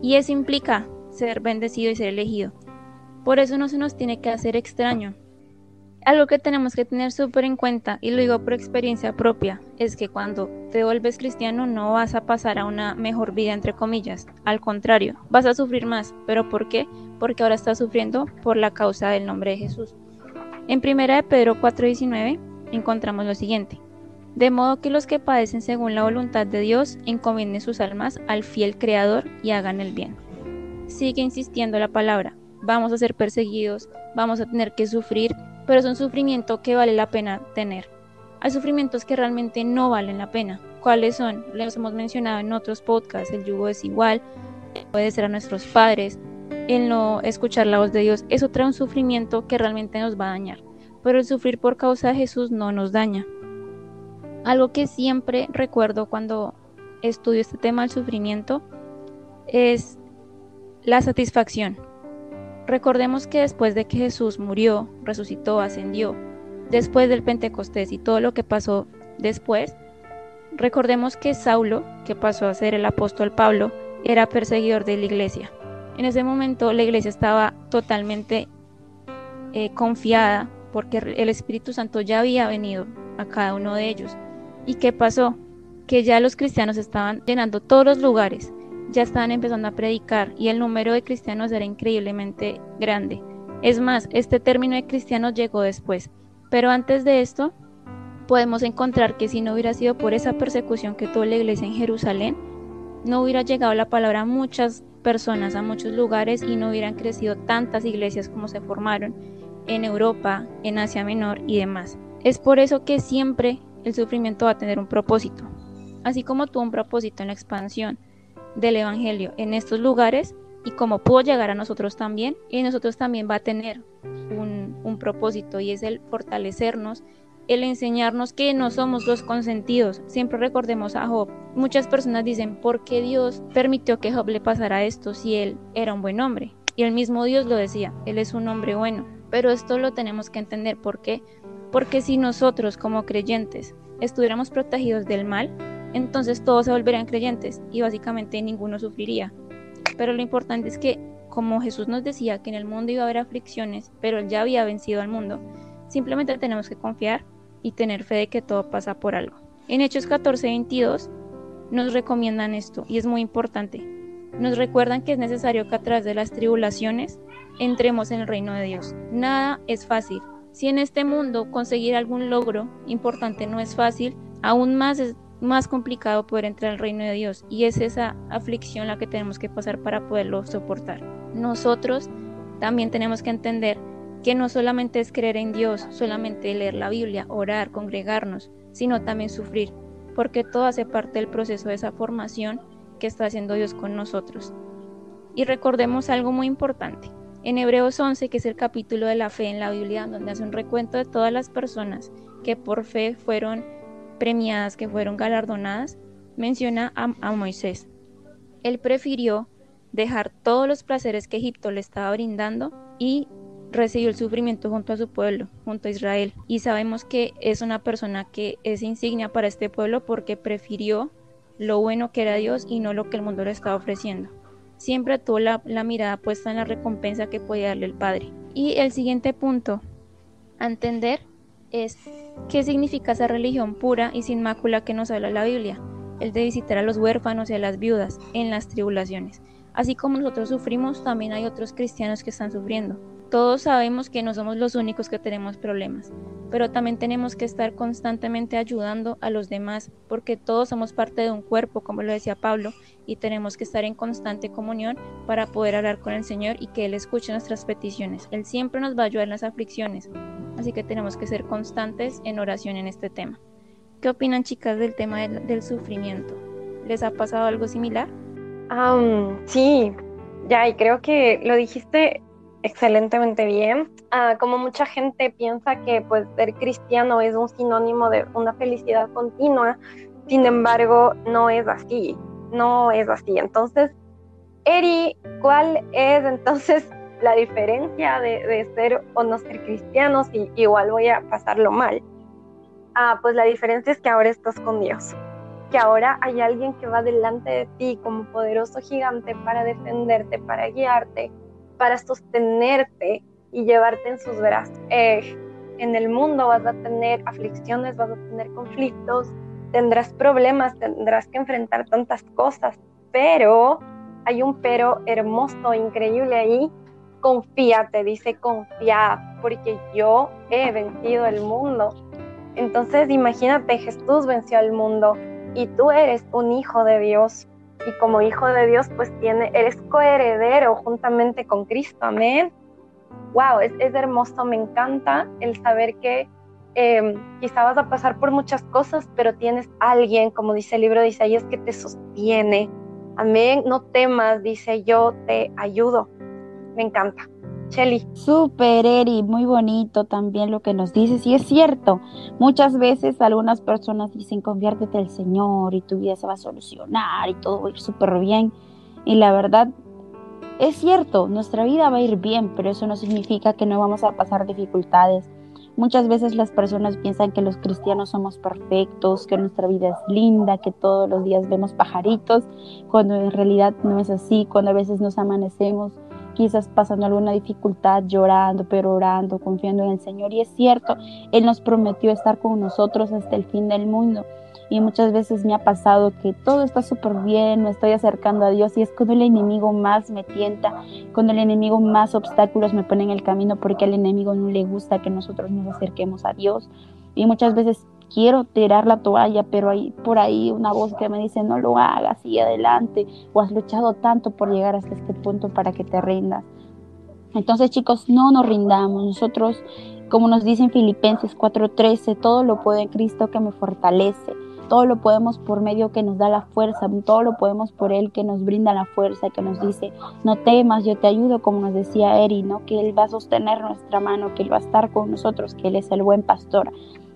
Y eso implica ser bendecido y ser elegido. Por eso no se nos tiene que hacer extraño. Algo que tenemos que tener súper en cuenta, y lo digo por experiencia propia, es que cuando te vuelves cristiano no vas a pasar a una mejor vida, entre comillas. Al contrario, vas a sufrir más. ¿Pero por qué? porque ahora está sufriendo por la causa del nombre de Jesús. En 1 de Pedro 4:19 encontramos lo siguiente. De modo que los que padecen según la voluntad de Dios encomienden sus almas al fiel Creador y hagan el bien. Sigue insistiendo la palabra. Vamos a ser perseguidos, vamos a tener que sufrir, pero es un sufrimiento que vale la pena tener. Hay sufrimientos que realmente no valen la pena. ¿Cuáles son? Los hemos mencionado en otros podcasts. El yugo es igual, puede ser a nuestros padres, en no escuchar la voz de Dios, eso trae un sufrimiento que realmente nos va a dañar. Pero el sufrir por causa de Jesús no nos daña. Algo que siempre recuerdo cuando estudio este tema del sufrimiento es la satisfacción. Recordemos que después de que Jesús murió, resucitó, ascendió, después del Pentecostés y todo lo que pasó después, recordemos que Saulo, que pasó a ser el apóstol Pablo, era perseguidor de la iglesia. En ese momento la iglesia estaba totalmente eh, confiada porque el Espíritu Santo ya había venido a cada uno de ellos. ¿Y qué pasó? Que ya los cristianos estaban llenando todos los lugares, ya estaban empezando a predicar y el número de cristianos era increíblemente grande. Es más, este término de cristianos llegó después. Pero antes de esto, podemos encontrar que si no hubiera sido por esa persecución que tuvo la iglesia en Jerusalén, no hubiera llegado la palabra a muchas personas a muchos lugares y no hubieran crecido tantas iglesias como se formaron en Europa, en Asia Menor y demás. Es por eso que siempre el sufrimiento va a tener un propósito. Así como tuvo un propósito en la expansión del Evangelio en estos lugares y como pudo llegar a nosotros también, y nosotros también va a tener un, un propósito y es el fortalecernos el enseñarnos que no somos los consentidos. Siempre recordemos a Job. Muchas personas dicen, ¿por qué Dios permitió que Job le pasara esto si él era un buen hombre? Y el mismo Dios lo decía, él es un hombre bueno. Pero esto lo tenemos que entender. ¿Por qué? Porque si nosotros como creyentes estuviéramos protegidos del mal, entonces todos se volverían creyentes y básicamente ninguno sufriría. Pero lo importante es que, como Jesús nos decía que en el mundo iba a haber aflicciones, pero él ya había vencido al mundo, simplemente tenemos que confiar y tener fe de que todo pasa por algo. En Hechos 14:22 nos recomiendan esto y es muy importante. Nos recuerdan que es necesario que a través de las tribulaciones entremos en el reino de Dios. Nada es fácil. Si en este mundo conseguir algún logro importante no es fácil, aún más es más complicado poder entrar al reino de Dios y es esa aflicción la que tenemos que pasar para poderlo soportar. Nosotros también tenemos que entender que no solamente es creer en Dios, solamente leer la Biblia, orar, congregarnos, sino también sufrir, porque todo hace parte del proceso de esa formación que está haciendo Dios con nosotros. Y recordemos algo muy importante. En Hebreos 11, que es el capítulo de la fe en la Biblia, donde hace un recuento de todas las personas que por fe fueron premiadas, que fueron galardonadas, menciona a, a Moisés. Él prefirió dejar todos los placeres que Egipto le estaba brindando y recibió el sufrimiento junto a su pueblo, junto a Israel. Y sabemos que es una persona que es insignia para este pueblo porque prefirió lo bueno que era Dios y no lo que el mundo le estaba ofreciendo. Siempre tuvo la, mirada puesta en la recompensa que podía darle el Padre. Y el siguiente punto entender es qué significa esa religión pura y sin mácula que nos habla la Biblia, el de visitar a los huérfanos y a las viudas en las tribulaciones. Así como nosotros sufrimos, también hay otros cristianos que están sufriendo. Todos sabemos que no somos los únicos que tenemos problemas, pero también tenemos que estar constantemente ayudando a los demás, porque todos somos parte de un cuerpo, como lo decía Pablo, y tenemos que estar en constante comunión para poder hablar con el Señor y que Él escuche nuestras peticiones. Él siempre nos va a ayudar en las aflicciones, así que tenemos que ser constantes en oración en este tema. ¿Qué opinan chicas del tema del, sufrimiento? ¿Les ha pasado algo similar? sí, ya, y creo que lo dijiste excelentemente bien. Ah, como mucha gente piensa que pues ser cristiano es un sinónimo de una felicidad continua, sin embargo no es así, no es así. Entonces, Eri, ¿cuál es entonces la diferencia de, ser o no ser cristianos? Y igual voy a pasarlo mal. Ah, pues la diferencia es que ahora estás con Dios, que ahora hay alguien que va delante de ti como poderoso gigante para defenderte, para guiarte, para sostenerte y llevarte en sus brazos. Eh, en el mundo vas a tener aflicciones, vas a tener conflictos, tendrás problemas, tendrás que enfrentar tantas cosas, pero hay un pero hermoso, increíble ahí. Confía, te dice confía, porque yo he vencido el mundo. Entonces imagínate, Jesús venció al mundo y tú eres un hijo de Dios y como hijo de Dios, pues tiene, eres coheredero juntamente con Cristo, amén. Wow, es, hermoso, me encanta el saber que eh, quizá vas a pasar por muchas cosas, pero tienes alguien, como dice el libro de Isaías, que te sostiene. Amén, no temas, dice yo te ayudo. Me encanta. Shelly. Súper, Eri, muy bonito también lo que nos dices. Y es cierto, muchas veces algunas personas dicen, conviértete al Señor y tu vida se va a solucionar y todo va a ir súper bien. Y la verdad, es cierto, nuestra vida va a ir bien, pero eso no significa que no vamos a pasar dificultades. Muchas veces las personas piensan que los cristianos somos perfectos, que nuestra vida es linda, que todos los días vemos pajaritos, cuando en realidad no es así, cuando a veces nos amanecemos quizás pasando alguna dificultad, llorando, pero orando, confiando en el Señor. Y es cierto, Él nos prometió estar con nosotros hasta el fin del mundo. Y muchas veces me ha pasado que todo está súper bien, me estoy acercando a Dios y es cuando el enemigo más me tienta, cuando el enemigo más obstáculos me pone en el camino porque al enemigo no le gusta que nosotros nos acerquemos a Dios. Y muchas veces quiero tirar la toalla, pero hay por ahí una voz que me dice, no lo hagas, sigue adelante, o has luchado tanto por llegar hasta este punto para que te rindas. Entonces chicos, no nos rindamos. Nosotros, como nos dice en Filipenses 4:13, todo lo puedo en Cristo que me fortalece. Todo lo podemos por medio que nos da la fuerza, todo lo podemos por Él que nos brinda la fuerza, que nos dice, no temas, yo te ayudo, como nos decía Eri, ¿no? que Él va a sostener nuestra mano, que Él va a estar con nosotros, que Él es el buen pastor.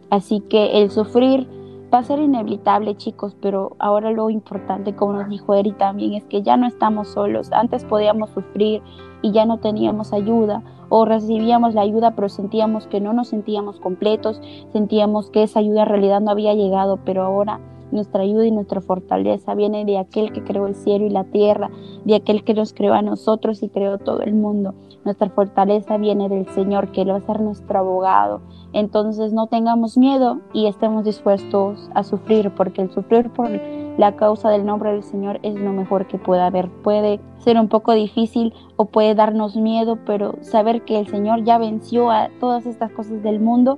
Así que el sufrir va a ser inevitable, chicos, pero ahora lo importante, como nos dijo Eri también, es que ya no estamos solos. Antes podíamos sufrir y ya no teníamos ayuda o recibíamos la ayuda, pero sentíamos que no nos sentíamos completos, sentíamos que esa ayuda en realidad no había llegado, pero ahora nuestra ayuda y nuestra fortaleza viene de aquel que creó el cielo y la tierra, de aquel que nos creó a nosotros y creó todo el mundo. Nuestra fortaleza viene del Señor, que va a ser nuestro abogado. Entonces no tengamos miedo y estemos dispuestos a sufrir, porque el sufrir por la causa del nombre del Señor es lo mejor que pueda haber. Puede ser un poco difícil o puede darnos miedo, pero saber que el Señor ya venció a todas estas cosas del mundo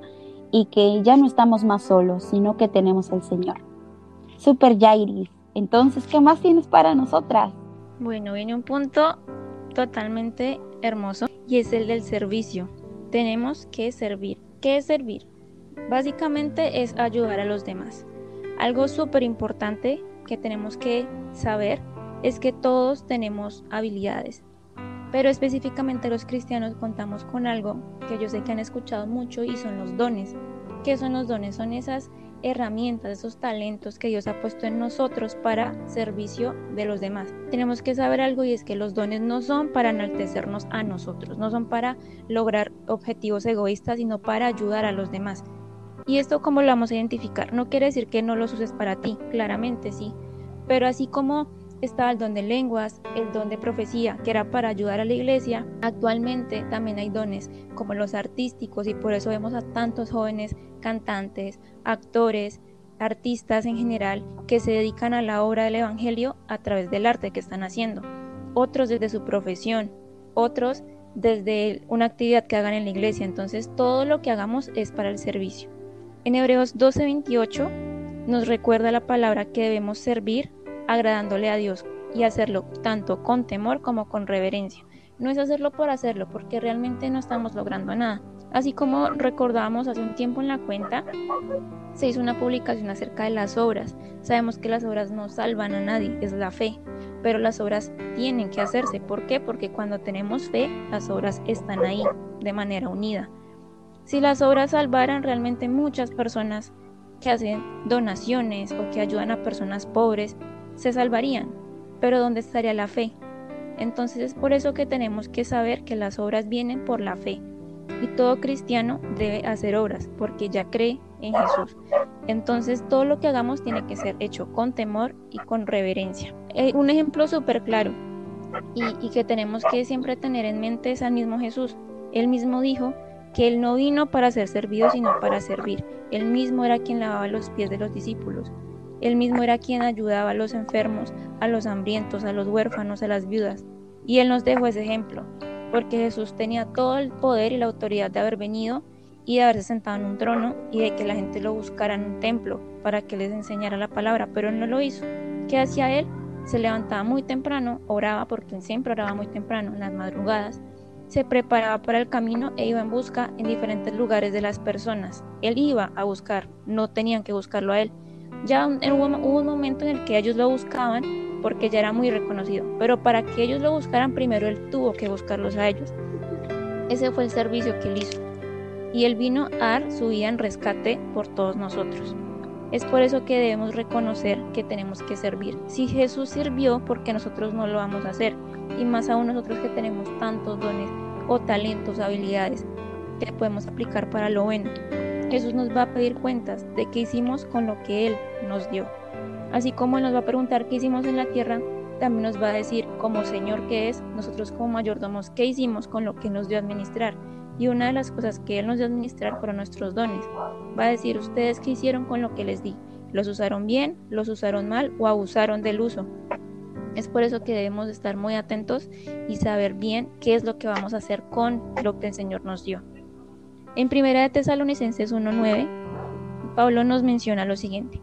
y que ya no estamos más solos, sino que tenemos al Señor. Super Jairis. Entonces, ¿qué más tienes para nosotras? Bueno, viene un punto totalmente hermoso y es el del servicio. Tenemos que servir. ¿Qué es servir? Básicamente es ayudar a los demás. Algo súper importante que tenemos que saber es que todos tenemos habilidades, pero específicamente los cristianos contamos con algo que yo sé que han escuchado mucho y son los dones. ¿Qué son los dones? Son esas herramientas, esos talentos que Dios ha puesto en nosotros para servicio de los demás. Tenemos que saber algo y es que los dones no son para enaltecernos a nosotros, no son para lograr objetivos egoístas, sino para ayudar a los demás. Y esto cómo lo vamos a identificar? No quiere decir que no los uses para ti, claramente sí, pero así como estaba el don de lenguas, el don de profecía, que era para ayudar a la iglesia. Actualmente también hay dones como los artísticos y por eso vemos a tantos jóvenes cantantes, actores, artistas en general que se dedican a la obra del Evangelio a través del arte que están haciendo. Otros desde su profesión, otros desde una actividad que hagan en la iglesia. Entonces todo lo que hagamos es para el servicio. En Hebreos 12:28 nos recuerda la palabra que debemos servir agradándole a Dios y hacerlo tanto con temor como con reverencia. No es hacerlo por hacerlo, porque realmente no estamos logrando nada. Así como recordábamos hace un tiempo en la cuenta, se hizo una publicación acerca de las obras. Sabemos que las obras no salvan a nadie, es la fe, pero las obras tienen que hacerse. ¿Por qué? Porque cuando tenemos fe, las obras están ahí, de manera unida. Si las obras salvaran, realmente muchas personas que hacen donaciones o que ayudan a personas pobres se salvarían, pero ¿dónde estaría la fe? Entonces es por eso que tenemos que saber que las obras vienen por la fe. Y todo cristiano debe hacer obras porque ya cree en Jesús. Entonces todo lo que hagamos tiene que ser hecho con temor y con reverencia. Eh, un ejemplo súper claro y, y que tenemos que siempre tener en mente es al mismo Jesús. Él mismo dijo que Él no vino para ser servido, sino para servir. Él mismo era quien lavaba los pies de los discípulos. Él mismo era quien ayudaba a los enfermos, a los hambrientos, a los huérfanos, a las viudas. Y Él nos dejó ese ejemplo, porque Jesús tenía todo el poder y la autoridad de haber venido y de haberse sentado en un trono y de que la gente lo buscara en un templo para que les enseñara la palabra, pero Él no lo hizo. ¿Qué hacía Él? Se levantaba muy temprano, oraba, porque Él siempre oraba muy temprano, en las madrugadas, se preparaba para el camino e iba en busca en diferentes lugares de las personas. Él iba a buscar, no tenían que buscarlo a Él ya hubo, un momento en el que ellos lo buscaban porque ya era muy reconocido, pero para que ellos lo buscaran primero él tuvo que buscarlos a ellos. Ese fue el servicio que él hizo. Y él vino a dar su vida en rescate por todos nosotros. Es por eso que debemos reconocer que tenemos que servir. Si Jesús sirvió, porque nosotros no lo vamos a hacer? Y más aún nosotros que tenemos tantos dones o talentos, habilidades que podemos aplicar para lo bueno. Jesús nos va a pedir cuentas de qué hicimos con lo que Él nos dio. Así como Él nos va a preguntar qué hicimos en la tierra, también nos va a decir como Señor que es, nosotros como mayordomos, qué hicimos con lo que nos dio a administrar. Y una de las cosas que Él nos dio a administrar fueron nuestros dones. Va a decir ustedes qué hicieron con lo que les di. ¿Los usaron bien, los usaron mal o abusaron del uso? Es por eso que debemos estar muy atentos y saber bien qué es lo que vamos a hacer con lo que el Señor nos dio. En Primera de Tesalonicenses 1.9, Pablo nos menciona lo siguiente,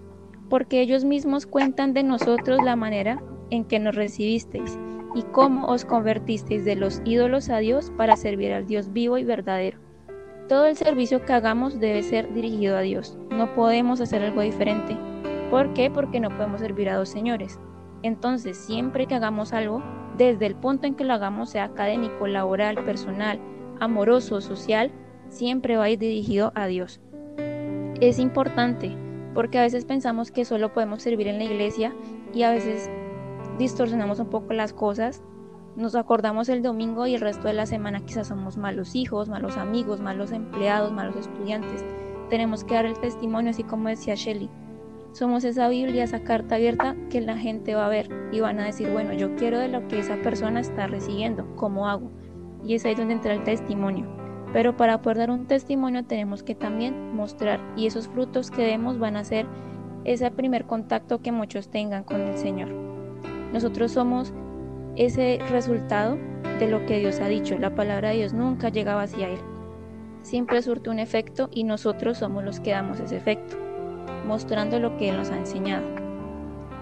porque ellos mismos cuentan de nosotros la manera en que nos recibisteis y cómo os convertisteis de los ídolos a Dios para servir al Dios vivo y verdadero. Todo el servicio que hagamos debe ser dirigido a Dios, no podemos hacer algo diferente. ¿Por qué? Porque no podemos servir a dos señores. Entonces, siempre que hagamos algo, desde el punto en que lo hagamos, sea académico, laboral, personal, amoroso, social, siempre va a ir dirigido a Dios. Es importante porque a veces pensamos que solo podemos servir en la iglesia y a veces distorsionamos un poco las cosas. Nos acordamos el domingo y el resto de la semana quizás somos malos hijos, malos amigos, malos empleados, malos estudiantes. Tenemos que dar el testimonio, así como decía Shelley. Somos esa Biblia, esa carta abierta que la gente va a ver y van a decir, bueno, yo quiero de lo que esa persona está recibiendo, ¿cómo hago? Y es ahí donde entra el testimonio. Pero para poder dar un testimonio tenemos que también mostrar y esos frutos que demos van a ser ese primer contacto que muchos tengan con el Señor. Nosotros somos ese resultado de lo que Dios ha dicho. La palabra de Dios nunca llega hacia Él. Siempre surte un efecto y nosotros somos los que damos ese efecto, mostrando lo que Él nos ha enseñado.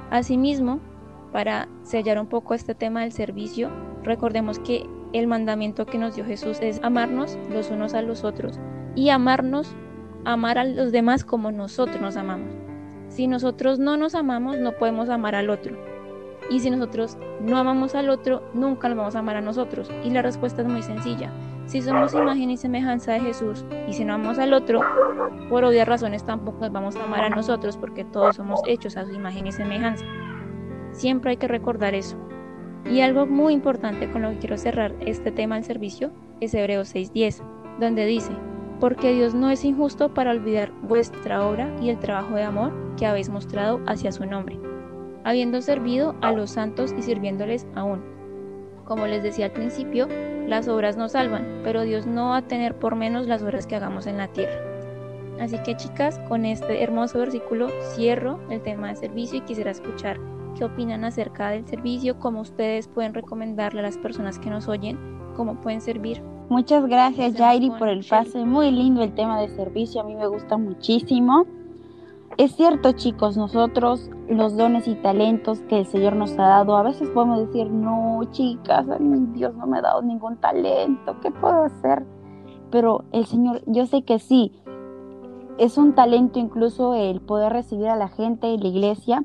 Asimismo, para sellar un poco este tema del servicio, recordemos que el mandamiento que nos dio Jesús es amarnos los unos a los otros y amarnos, amar a los demás como nosotros nos amamos. Si nosotros no nos amamos, no podemos amar al otro. Y si nosotros no amamos al otro, nunca nos vamos a amar a nosotros. Y la respuesta es muy sencilla. Si somos imagen y semejanza de Jesús y si no amamos al otro, por obvias razones tampoco nos vamos a amar a nosotros porque todos somos hechos a su imagen y semejanza. Siempre hay que recordar eso. Y algo muy importante con lo que quiero cerrar este tema del servicio es Hebreos 6.10, donde dice, porque Dios no es injusto para olvidar vuestra obra y el trabajo de amor que habéis mostrado hacia su nombre, habiendo servido a los santos y sirviéndoles aún. Como les decía al principio, las obras nos salvan, pero Dios no va a tener por menos las obras que hagamos en la tierra. Así que chicas, con este hermoso versículo cierro el tema de servicio y quisiera escuchar qué opinan acerca del servicio, cómo ustedes pueden recomendarle a las personas que nos oyen, cómo pueden servir. Muchas gracias Jairi por el pase, muy lindo el tema de servicio, a mí me gusta muchísimo. Es cierto chicos, nosotros los dones y talentos que el Señor nos ha dado, a veces podemos decir, no chicas, Dios no me ha dado ningún talento, ¿qué puedo hacer? Pero el Señor, yo sé que sí, es un talento incluso el poder recibir a la gente en la iglesia,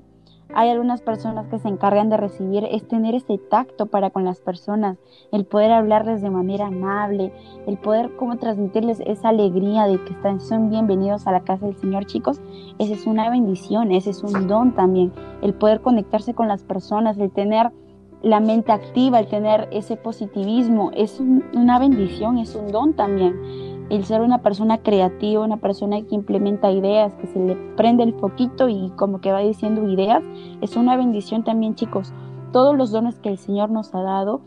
hay algunas personas que se encargan de recibir, es tener ese tacto para con las personas, el poder hablarles de manera amable, el poder como transmitirles esa alegría de que están, son bienvenidos a la casa del Señor, chicos. Esa es una bendición, ese es un don también, el poder conectarse con las personas, el tener la mente activa, el tener ese positivismo, es una bendición, es un don también el ser una persona creativa, una persona que implementa ideas, que se le prende el foquito y como que va diciendo ideas, es una bendición también, chicos. Todos los dones que el Señor nos ha dado,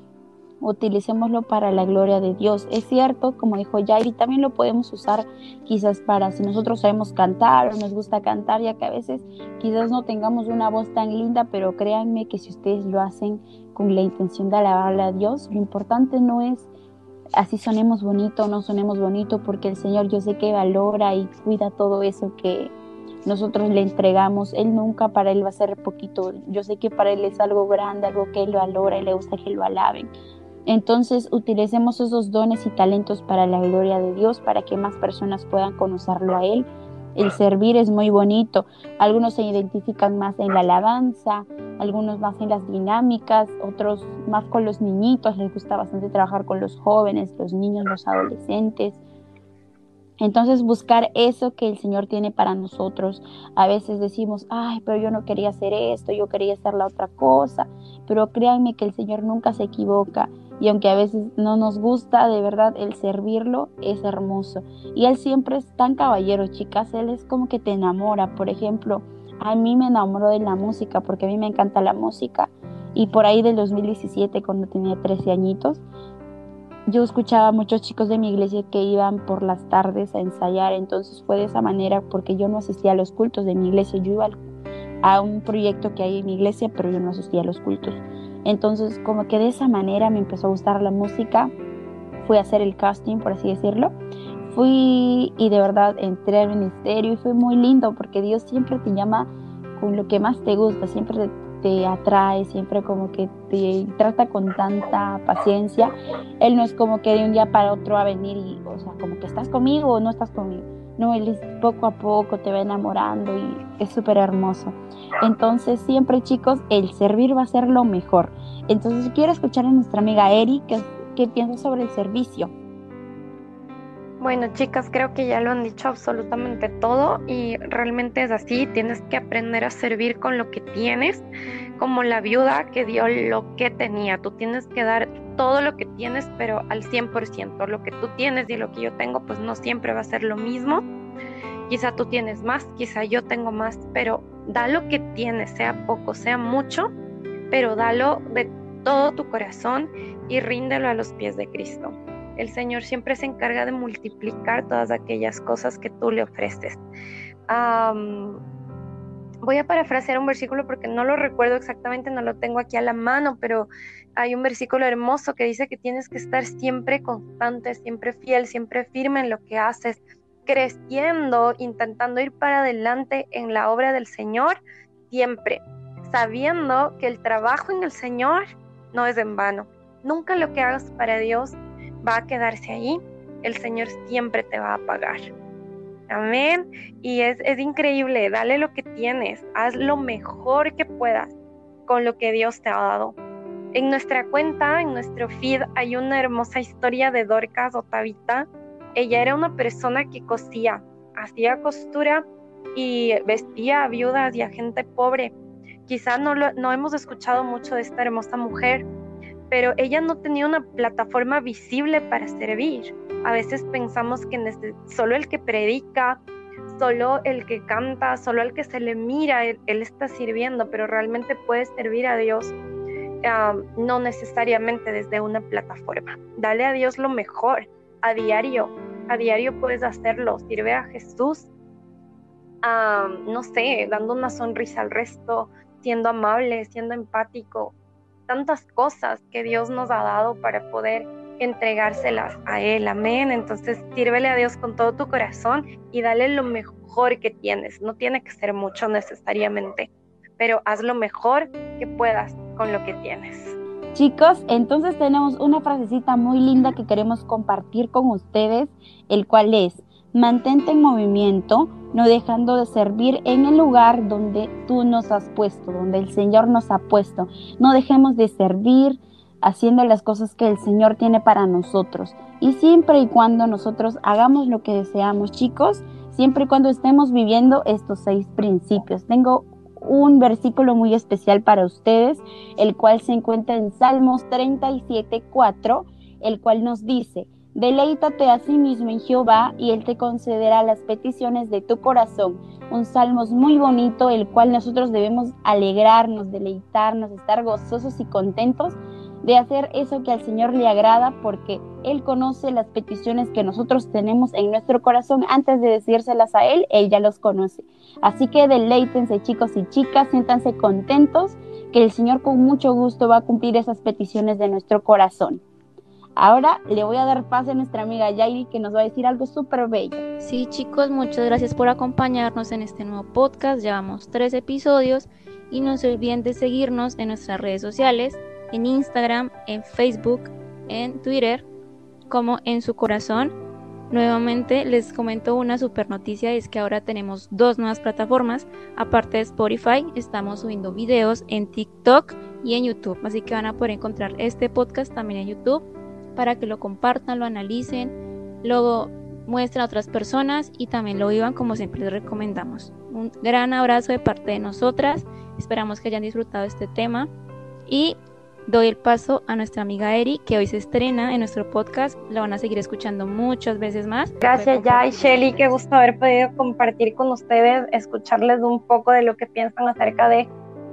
utilicémoslo para la gloria de Dios. Es cierto, como dijo Jairi, también lo podemos usar quizás para si nosotros sabemos cantar o nos gusta cantar, ya que a veces quizás no tengamos una voz tan linda, pero créanme que si ustedes lo hacen con la intención de alabarle a Dios, lo importante no es así sonemos bonito o no sonemos bonito, porque el Señor yo sé que valora y cuida todo eso que nosotros le entregamos. Él nunca para Él va a ser poquito. Yo sé que para Él es algo grande, algo que Él valora y le gusta que lo alaben. Entonces utilicemos esos dones y talentos para la gloria de Dios, para que más personas puedan conocerlo a Él el servir es muy bonito. Algunos se identifican más en la alabanza, algunos más en las dinámicas, otros más con los niñitos, les gusta bastante trabajar con los jóvenes, los niños, los adolescentes. Entonces buscar eso que el Señor tiene para nosotros. A veces decimos, ay, pero yo no quería hacer esto, yo quería hacer la otra cosa, pero créanme que el Señor nunca se equivoca y aunque a veces no nos gusta, de verdad el servirlo es hermoso. Y Él siempre es tan caballero, chicas, Él es como que te enamora. Por ejemplo, a mí me enamoró de la música porque a mí me encanta la música. Y por ahí del 2017, cuando tenía 13 añitos, yo escuchaba a muchos chicos de mi iglesia que iban por las tardes a ensayar, entonces fue de esa manera porque yo no asistía a los cultos de mi iglesia, yo iba a un proyecto que hay en mi iglesia, pero yo no asistía a los cultos. Entonces, como que de esa manera me empezó a gustar la música, fui a hacer el casting, por así decirlo. Fui y de verdad entré al ministerio y fue muy lindo porque Dios siempre te llama con lo que más te gusta, siempre te, atrae, siempre como que te trata con tanta paciencia. Él no es como que de un día para otro va a venir y, o sea, como que estás conmigo o no estás conmigo no, él es poco a poco te va enamorando y es súper hermoso. Entonces, siempre chicos, el servir va a ser lo mejor. Entonces, quiero escuchar a nuestra amiga Eri, ¿qué, qué piensa sobre el servicio? Bueno, chicas, creo que ya lo han dicho absolutamente todo y realmente es así. Tienes que aprender a servir con lo que tienes, como la viuda que dio lo que tenía. Tú tienes que dar todo lo que tienes, pero al 100%. Lo que tú tienes y lo que yo tengo, pues no siempre va a ser lo mismo. Quizá tú tienes más, quizá yo tengo más, pero da lo que tienes, sea poco, sea mucho, pero dalo de todo tu corazón y ríndelo a los pies de Cristo. El Señor siempre se encarga de multiplicar todas aquellas cosas que tú le ofreces. voy a parafrasear un versículo porque no lo recuerdo exactamente, no lo tengo aquí a la mano, pero hay un versículo hermoso que dice que tienes que estar siempre constante, siempre fiel, siempre firme en lo que haces, creciendo, intentando ir para adelante en la obra del Señor, siempre, sabiendo que el trabajo en el Señor no es en vano. Nunca lo que hagas para Dios va a quedarse ahí, el Señor siempre te va a pagar. Amén. Y es, es increíble, dale lo que tienes, haz lo mejor que puedas con lo que Dios te ha dado. En nuestra cuenta, en nuestro feed, hay una hermosa historia de Dorcas o Tabita. Ella era una persona que cosía, hacía costura y vestía a viudas y a gente pobre. Quizá no, no hemos escuchado mucho de esta hermosa mujer, pero ella no tenía una plataforma visible para servir. A veces pensamos que solo el que predica, solo el que canta, solo el que se le mira, él, está sirviendo, pero realmente puede servir a Dios no necesariamente desde una plataforma. Dale a Dios lo mejor a diario. A diario puedes hacerlo. Sirve a Jesús, no sé, dando una sonrisa al resto, siendo amable, siendo empático. Tantas cosas que Dios nos ha dado para poder entregárselas a Él. Amén. Entonces, sírvele a Dios con todo tu corazón y dale lo mejor que tienes. No tiene que ser mucho necesariamente, pero haz lo mejor que puedas con lo que tienes. Chicos, entonces tenemos una frasecita muy linda que queremos compartir con ustedes, el cual es, mantente en movimiento, no dejando de servir en el lugar donde tú nos has puesto, donde el Señor nos ha puesto. No dejemos de servir, haciendo las cosas que el Señor tiene para nosotros. Y siempre y cuando nosotros hagamos lo que deseamos, chicos, siempre y cuando estemos viviendo estos seis principios. Tengo un versículo muy especial para ustedes, el cual se encuentra en Salmos 37, 4, el cual nos dice, Deleítate a sí mismo en Jehová y Él te concederá las peticiones de tu corazón. Un salmos muy bonito, el cual nosotros debemos alegrarnos, deleitarnos, estar gozosos y contentos de hacer eso que al Señor le agrada porque Él conoce las peticiones que nosotros tenemos en nuestro corazón antes de decírselas a Él, Él ya los conoce. Así que deleítense chicos y chicas, siéntanse contentos que el Señor con mucho gusto va a cumplir esas peticiones de nuestro corazón. Ahora le voy a dar paso a nuestra amiga Yairi que nos va a decir algo súper bello. Sí chicos, muchas gracias por acompañarnos en este nuevo podcast. Llevamos tres episodios y no se olviden de seguirnos en nuestras redes sociales en Instagram, en Facebook, en Twitter, como en su corazón. Nuevamente les comento una super noticia, es que ahora tenemos dos nuevas plataformas. Aparte de Spotify, estamos subiendo videos en TikTok y en YouTube. Así que van a poder encontrar este podcast también en YouTube para que lo compartan, lo analicen, lo muestren a otras personas y también lo vivan como siempre les recomendamos. Un gran abrazo de parte de nosotras. Esperamos que hayan disfrutado este tema y doy el paso a nuestra amiga Eri, que hoy se estrena en nuestro podcast. La van a seguir escuchando muchas veces más. Gracias, Jai, Shelly. Qué gusto haber podido compartir con ustedes, escucharles un poco de lo que piensan acerca de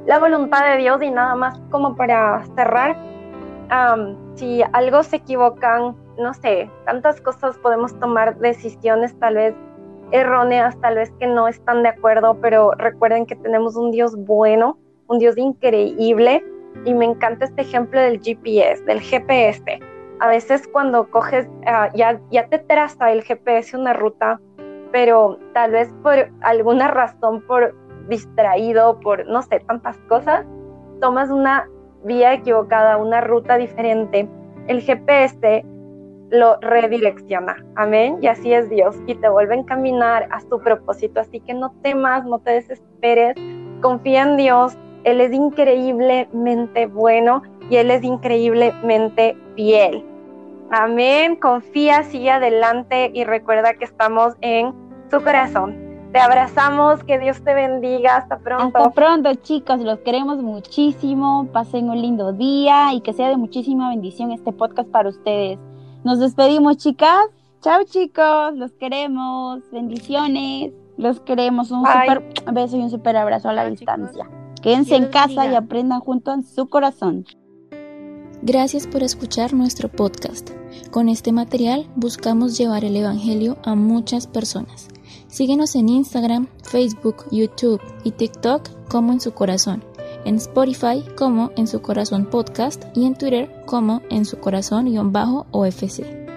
la voluntad de Dios y nada más como para cerrar. Si algo se equivocan, no sé, tantas cosas podemos tomar decisiones tal vez erróneas, tal vez que no están de acuerdo, pero recuerden que tenemos un Dios bueno, un Dios increíble y me encanta este ejemplo del GPS, del GPS. A veces cuando coges, ah, ya, ya te traza el GPS una ruta, pero tal vez por alguna razón, por distraído, por no sé, tantas cosas, tomas una vía equivocada, una ruta diferente. El GPS lo redirecciona. Amén. Y así es Dios. Y te vuelve a encaminar a su propósito. Así que no temas, no te desesperes. Confía en Dios. Él es increíblemente bueno y Él es increíblemente fiel. Amén. Confía, sigue adelante y recuerda que estamos en su corazón. Te abrazamos, que Dios te bendiga. Hasta pronto. Hasta pronto, chicos. Los queremos muchísimo. Pasen un lindo día y que sea de muchísima bendición este podcast para ustedes. Nos despedimos, chicas. Chao, chicos. Los queremos. Bendiciones. Los queremos. Un super beso y un super abrazo a la distancia. Quédense en casa y aprendan junto en su corazón. Gracias por escuchar nuestro podcast. Con este material buscamos llevar el Evangelio a muchas personas. Síguenos en Instagram, Facebook, YouTube y TikTok como en su corazón, en Spotify como en su corazón podcast y en Twitter como en su corazón-OFC.